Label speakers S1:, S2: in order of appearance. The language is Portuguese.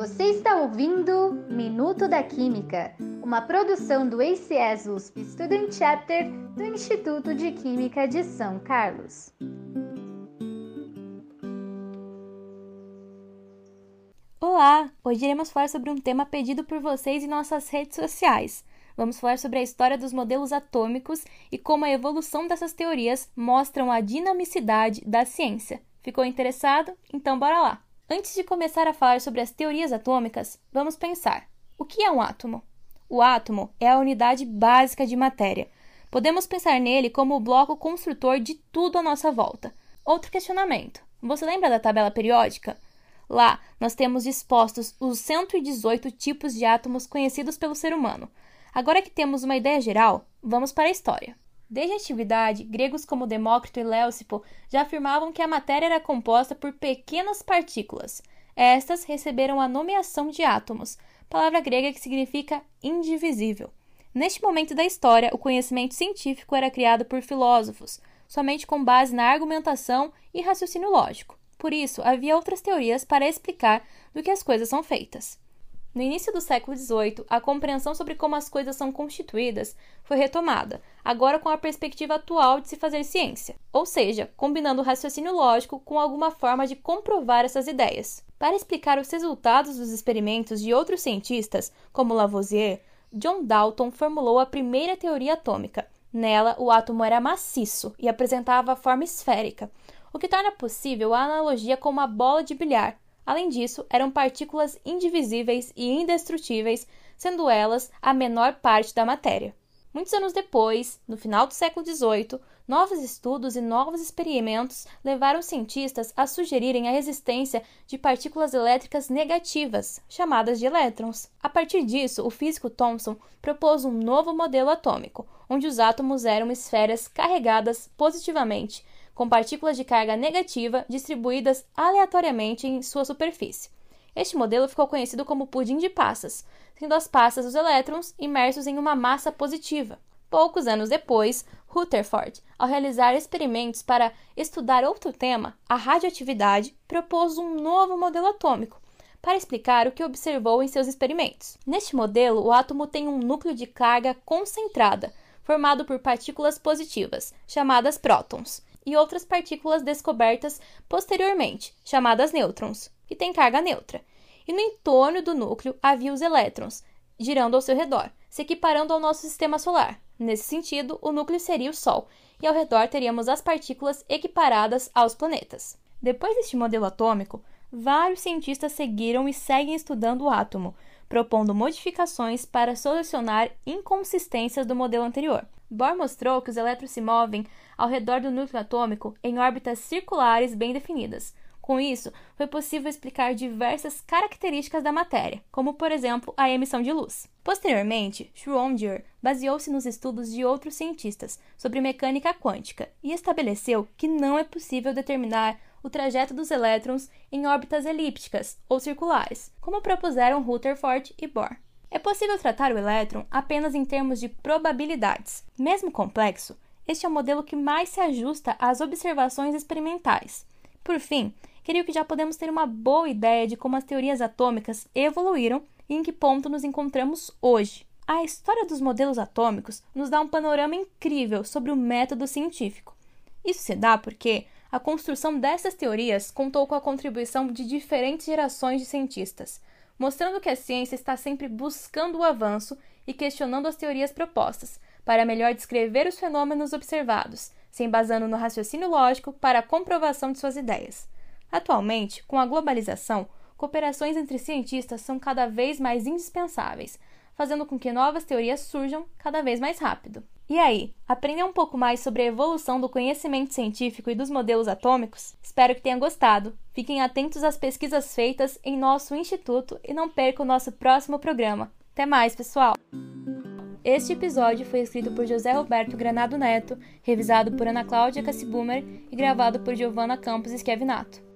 S1: Você está ouvindo Minuto da Química, uma produção do ACS USP Student Chapter do Instituto de Química de São Carlos.
S2: Olá! Hoje iremos falar sobre um tema pedido por vocês em nossas redes sociais. Vamos falar sobre a história dos modelos atômicos e como a evolução dessas teorias mostram a dinamicidade da ciência. Ficou interessado? Então bora lá! Antes de começar a falar sobre as teorias atômicas, vamos pensar: o que é um átomo? O átomo é a unidade básica de matéria. Podemos pensar nele como o bloco construtor de tudo à nossa volta. Outro questionamento: você lembra da tabela periódica? Lá, nós temos dispostos os 118 tipos de átomos conhecidos pelo ser humano. Agora que temos uma ideia geral, vamos para a história. Desde a antiguidade, gregos como Demócrito e Leucipo já afirmavam que a matéria era composta por pequenas partículas. Estas receberam a nomeação de átomos, palavra grega que significa indivisível. Neste momento da história, o conhecimento científico era criado por filósofos, somente com base na argumentação e raciocínio lógico. Por isso, havia outras teorias para explicar do que as coisas são feitas. No início do século XVIII, a compreensão sobre como as coisas são constituídas foi retomada, agora com a perspectiva atual de se fazer ciência, ou seja, combinando o raciocínio lógico com alguma forma de comprovar essas ideias. Para explicar os resultados dos experimentos de outros cientistas, como Lavoisier, John Dalton formulou a primeira teoria atômica. Nela, o átomo era maciço e apresentava forma esférica, o que torna possível a analogia com uma bola de bilhar, Além disso, eram partículas indivisíveis e indestrutíveis, sendo elas a menor parte da matéria. Muitos anos depois, no final do século XVIII, novos estudos e novos experimentos levaram cientistas a sugerirem a existência de partículas elétricas negativas, chamadas de elétrons. A partir disso, o físico Thomson propôs um novo modelo atômico, onde os átomos eram esferas carregadas positivamente com partículas de carga negativa distribuídas aleatoriamente em sua superfície. Este modelo ficou conhecido como pudim de passas, sendo as passas os elétrons imersos em uma massa positiva. Poucos anos depois, Rutherford, ao realizar experimentos para estudar outro tema, a radioatividade, propôs um novo modelo atômico para explicar o que observou em seus experimentos. Neste modelo, o átomo tem um núcleo de carga concentrada, formado por partículas positivas, chamadas prótons, e outras partículas descobertas posteriormente, chamadas nêutrons, que têm carga neutra. E no entorno do núcleo havia os elétrons, girando ao seu redor, se equiparando ao nosso sistema solar. Nesse sentido, o núcleo seria o Sol, e ao redor teríamos as partículas equiparadas aos planetas. Depois deste modelo atômico, vários cientistas seguiram e seguem estudando o átomo, propondo modificações para solucionar inconsistências do modelo anterior. Bohr mostrou que os elétrons se movem ao redor do núcleo atômico em órbitas circulares bem definidas. Com isso, foi possível explicar diversas características da matéria, como por exemplo a emissão de luz. Posteriormente, Schrödinger baseou-se nos estudos de outros cientistas sobre mecânica quântica e estabeleceu que não é possível determinar o trajeto dos elétrons em órbitas elípticas ou circulares, como propuseram Rutherford e Bohr. É possível tratar o elétron apenas em termos de probabilidades. Mesmo complexo, este é o modelo que mais se ajusta às observações experimentais. Por fim, creio que já podemos ter uma boa ideia de como as teorias atômicas evoluíram e em que ponto nos encontramos hoje. A história dos modelos atômicos nos dá um panorama incrível sobre o método científico. Isso se dá porque a construção dessas teorias contou com a contribuição de diferentes gerações de cientistas, mostrando que a ciência está sempre buscando o avanço e questionando as teorias propostas, para melhor descrever os fenômenos observados, se embasando no raciocínio lógico para a comprovação de suas ideias. Atualmente, com a globalização, cooperações entre cientistas são cada vez mais indispensáveis, fazendo com que novas teorias surjam cada vez mais rápido. E aí, aprendeu um pouco mais sobre a evolução do conhecimento científico e dos modelos atômicos? Espero que tenha gostado. Fiquem atentos às pesquisas feitas em nosso instituto e não percam o nosso próximo programa. Até mais, pessoal! Este episódio foi escrito por José Roberto Granado Neto, revisado por Ana Cláudia Cassibumer e gravado por Giovanna Campos Esquevinato.